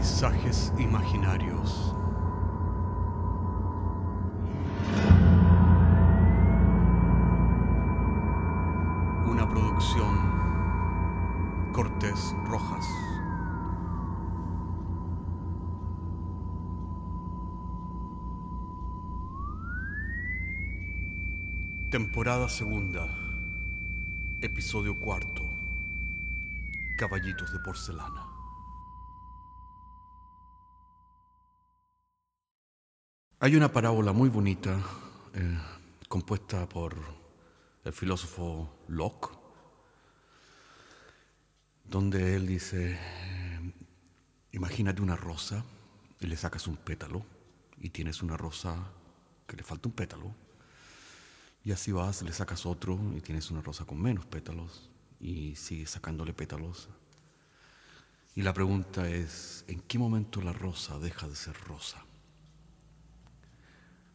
Paisajes imaginarios. Una producción Cortés Rojas. Temporada segunda. Episodio cuarto. Caballitos de porcelana. Hay una parábola muy bonita eh, compuesta por el filósofo Locke, donde él dice, eh, imagínate una rosa y le sacas un pétalo y tienes una rosa que le falta un pétalo. Y así vas, le sacas otro y tienes una rosa con menos pétalos y sigues sacándole pétalos. Y la pregunta es, ¿en qué momento la rosa deja de ser rosa?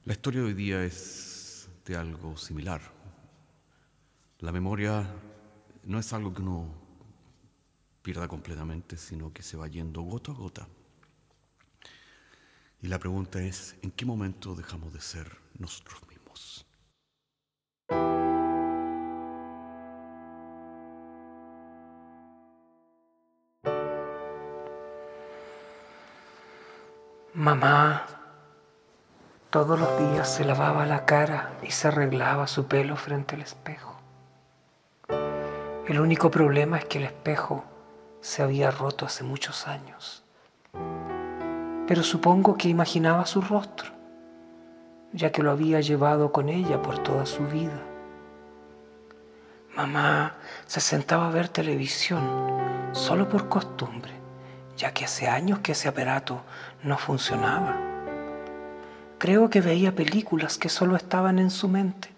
La historia de hoy día es de algo similar. La memoria no es algo que uno pierda completamente, sino que se va yendo gota a gota. Y la pregunta es, ¿en qué momento dejamos de ser nosotros mismos? Mamá todos los días se lavaba la cara y se arreglaba su pelo frente al espejo. El único problema es que el espejo se había roto hace muchos años. Pero supongo que imaginaba su rostro, ya que lo había llevado con ella por toda su vida. Mamá se sentaba a ver televisión solo por costumbre, ya que hace años que ese aparato no funcionaba. Creo que veía películas que solo estaban en su mente.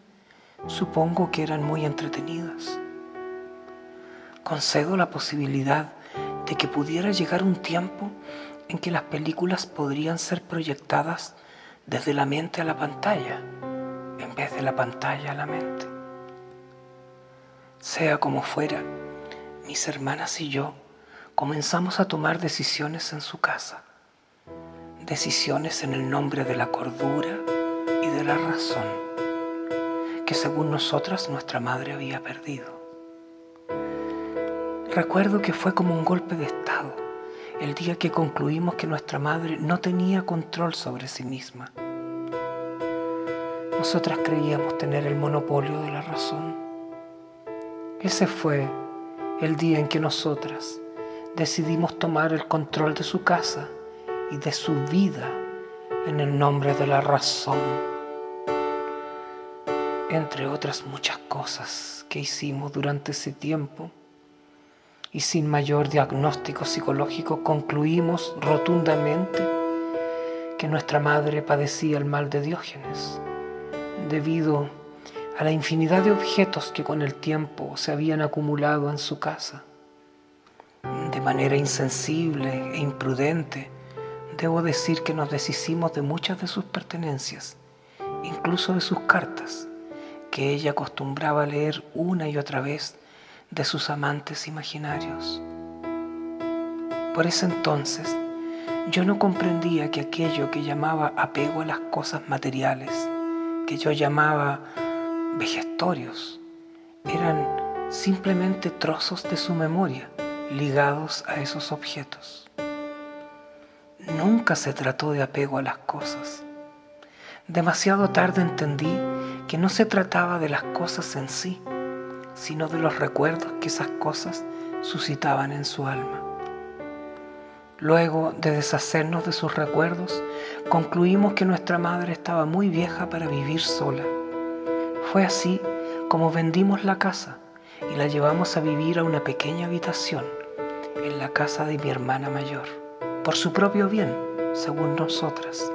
Supongo que eran muy entretenidas. Concedo la posibilidad de que pudiera llegar un tiempo en que las películas podrían ser proyectadas desde la mente a la pantalla, en vez de la pantalla a la mente. Sea como fuera, mis hermanas y yo comenzamos a tomar decisiones en su casa decisiones en el nombre de la cordura y de la razón, que según nosotras nuestra madre había perdido. Recuerdo que fue como un golpe de estado el día que concluimos que nuestra madre no tenía control sobre sí misma. Nosotras creíamos tener el monopolio de la razón. Ese fue el día en que nosotras decidimos tomar el control de su casa y de su vida en el nombre de la razón, entre otras muchas cosas que hicimos durante ese tiempo. Y sin mayor diagnóstico psicológico concluimos rotundamente que nuestra madre padecía el mal de Diógenes, debido a la infinidad de objetos que con el tiempo se habían acumulado en su casa. De manera insensible e imprudente, debo decir que nos deshicimos de muchas de sus pertenencias, incluso de sus cartas, que ella acostumbraba a leer una y otra vez de sus amantes imaginarios. Por ese entonces, yo no comprendía que aquello que llamaba apego a las cosas materiales, que yo llamaba vejestorios, eran simplemente trozos de su memoria ligados a esos objetos. Nunca se trató de apego a las cosas. Demasiado tarde entendí que no se trataba de las cosas en sí, sino de los recuerdos que esas cosas suscitaban en su alma. Luego de deshacernos de sus recuerdos, concluimos que nuestra madre estaba muy vieja para vivir sola. Fue así como vendimos la casa y la llevamos a vivir a una pequeña habitación en la casa de mi hermana mayor por su propio bien, según nosotras.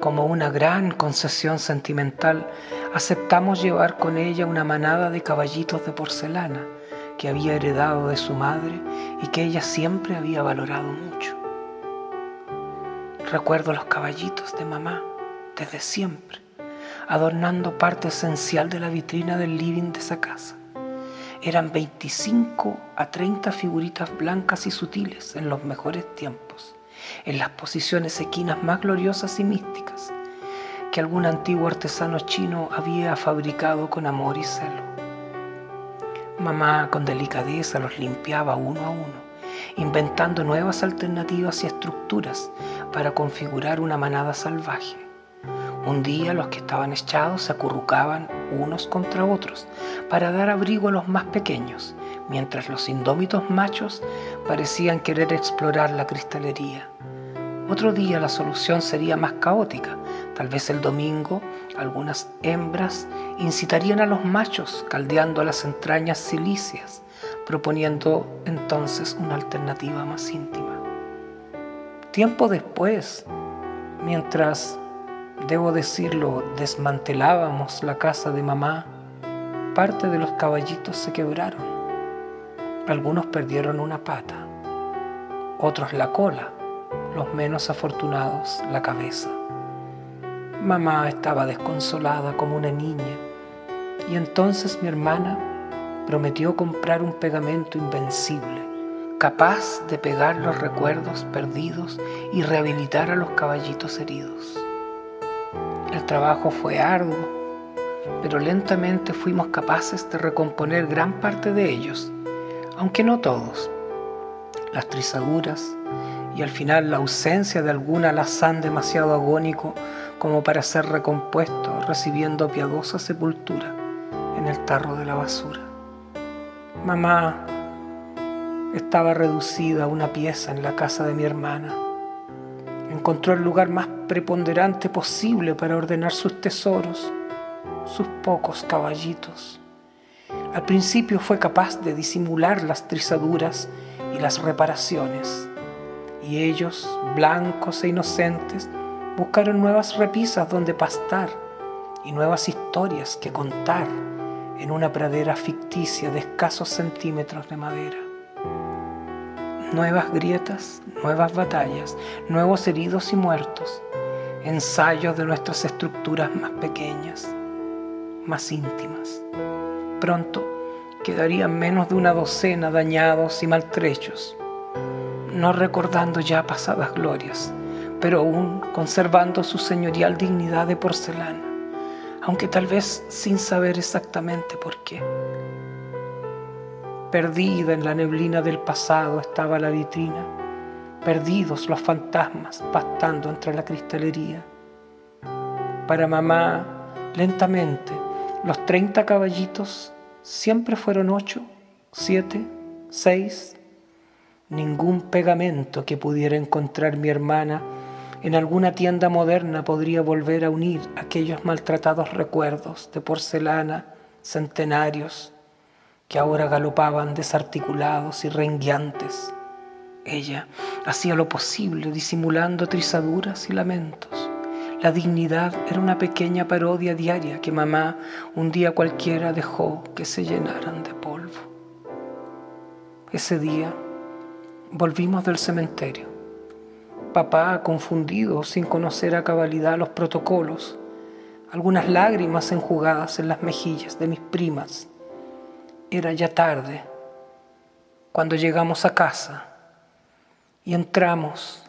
Como una gran concesión sentimental, aceptamos llevar con ella una manada de caballitos de porcelana que había heredado de su madre y que ella siempre había valorado mucho. Recuerdo los caballitos de mamá desde siempre, adornando parte esencial de la vitrina del living de esa casa. Eran 25 a 30 figuritas blancas y sutiles en los mejores tiempos, en las posiciones equinas más gloriosas y místicas que algún antiguo artesano chino había fabricado con amor y celo. Mamá con delicadeza los limpiaba uno a uno, inventando nuevas alternativas y estructuras para configurar una manada salvaje. Un día los que estaban echados se acurrucaban unos contra otros para dar abrigo a los más pequeños, mientras los indómitos machos parecían querer explorar la cristalería. Otro día la solución sería más caótica. Tal vez el domingo algunas hembras incitarían a los machos caldeando las entrañas silíceas, proponiendo entonces una alternativa más íntima. Tiempo después, mientras, debo decirlo, desmantelábamos la casa de mamá, parte de los caballitos se quebraron. Algunos perdieron una pata, otros la cola los menos afortunados la cabeza. Mamá estaba desconsolada como una niña y entonces mi hermana prometió comprar un pegamento invencible, capaz de pegar los recuerdos perdidos y rehabilitar a los caballitos heridos. Trabajo fue arduo, pero lentamente fuimos capaces de recomponer gran parte de ellos, aunque no todos. Las trizaduras, y al final la ausencia de algún alazán demasiado agónico como para ser recompuesto, recibiendo piadosa sepultura en el tarro de la basura. Mamá estaba reducida a una pieza en la casa de mi hermana. Encontró el lugar más preponderante posible para ordenar sus tesoros, sus pocos caballitos. Al principio fue capaz de disimular las trizaduras y las reparaciones y ellos, blancos e inocentes, buscaron nuevas repisas donde pastar y nuevas historias que contar en una pradera ficticia de escasos centímetros de madera. Nuevas grietas, nuevas batallas, nuevos heridos y muertos, ensayos de nuestras estructuras más pequeñas, más íntimas. Pronto quedarían menos de una docena dañados y maltrechos no recordando ya pasadas glorias, pero aún conservando su señorial dignidad de porcelana, aunque tal vez sin saber exactamente por qué. Perdida en la neblina del pasado estaba la vitrina, perdidos los fantasmas pastando entre la cristalería. Para mamá, lentamente, los treinta caballitos siempre fueron ocho, siete, seis, Ningún pegamento que pudiera encontrar mi hermana en alguna tienda moderna podría volver a unir aquellos maltratados recuerdos de porcelana centenarios que ahora galopaban desarticulados y rengueantes. Ella hacía lo posible disimulando trizaduras y lamentos. La dignidad era una pequeña parodia diaria que mamá un día cualquiera dejó que se llenaran de polvo. Ese día Volvimos del cementerio. Papá, confundido, sin conocer a cabalidad los protocolos, algunas lágrimas enjugadas en las mejillas de mis primas. Era ya tarde cuando llegamos a casa y entramos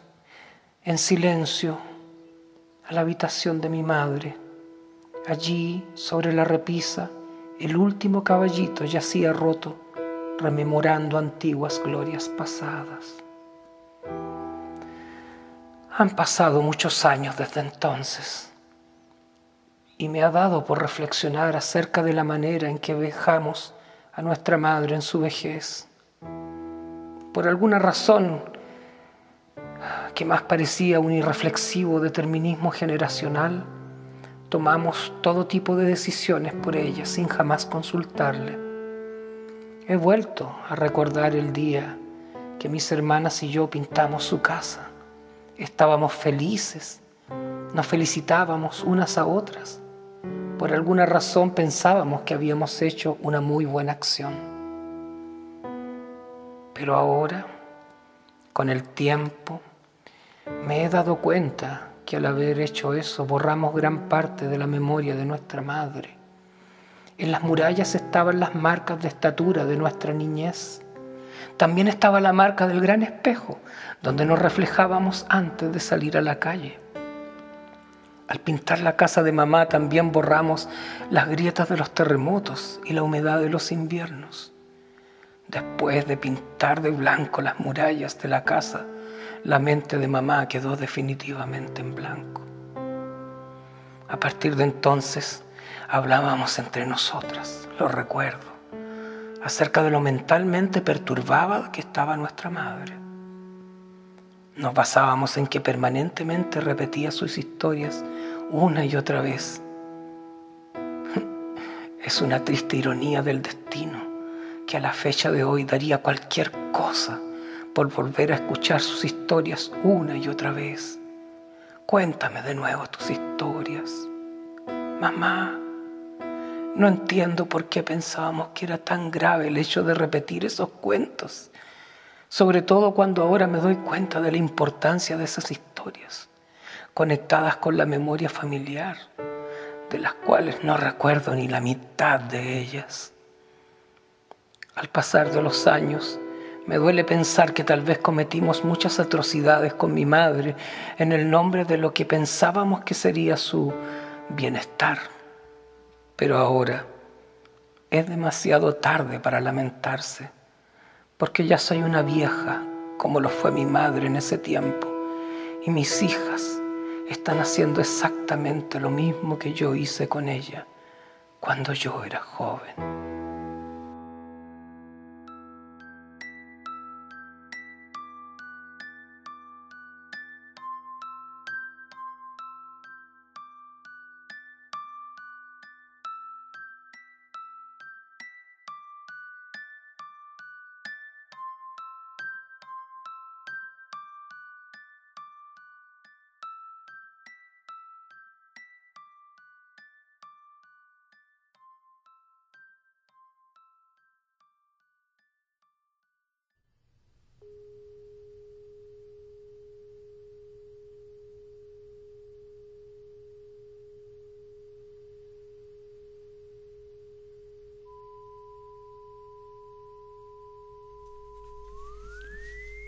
en silencio a la habitación de mi madre. Allí, sobre la repisa, el último caballito yacía roto rememorando antiguas glorias pasadas. Han pasado muchos años desde entonces y me ha dado por reflexionar acerca de la manera en que dejamos a nuestra madre en su vejez. Por alguna razón que más parecía un irreflexivo determinismo generacional, tomamos todo tipo de decisiones por ella sin jamás consultarle. He vuelto a recordar el día que mis hermanas y yo pintamos su casa. Estábamos felices, nos felicitábamos unas a otras. Por alguna razón pensábamos que habíamos hecho una muy buena acción. Pero ahora, con el tiempo, me he dado cuenta que al haber hecho eso borramos gran parte de la memoria de nuestra madre En las murallas estaban las marcas de estatura de nuestra niñez. También estaba la marca del gran espejo, donde nos reflejábamos antes de salir a la calle. Al pintar la casa de mamá también borramos las grietas de los terremotos y la humedad de los inviernos. Después de pintar de blanco las murallas de la casa, la mente de mamá quedó definitivamente en blanco. A partir de entonces hablábamos entre nosotras, lo recuerdo, acerca de lo mentalmente perturbada que estaba nuestra madre. Nos basábamos en que permanentemente repetía sus historias una y otra vez. Es una triste ironía del destino que a la fecha de hoy daría cualquier cosa por volver a escuchar sus historias una y otra vez. Cuéntame de nuevo tus historias. Mamá, no entiendo por qué pensábamos que era tan grave el hecho de repetir esos cuentos, sobre todo cuando ahora me doy cuenta de la importancia de esas historias, conectadas con la memoria familiar, de las cuales no recuerdo ni la mitad de ellas. Al pasar de los años, me duele pensar que tal vez cometimos muchas atrocidades con mi madre en el nombre de lo que pensábamos que sería su bienestar. Pero ahora es demasiado tarde para lamentarse, porque ya soy una vieja, como lo fue mi madre en ese tiempo, y mis hijas están haciendo exactamente lo mismo que yo hice con ella cuando yo era joven.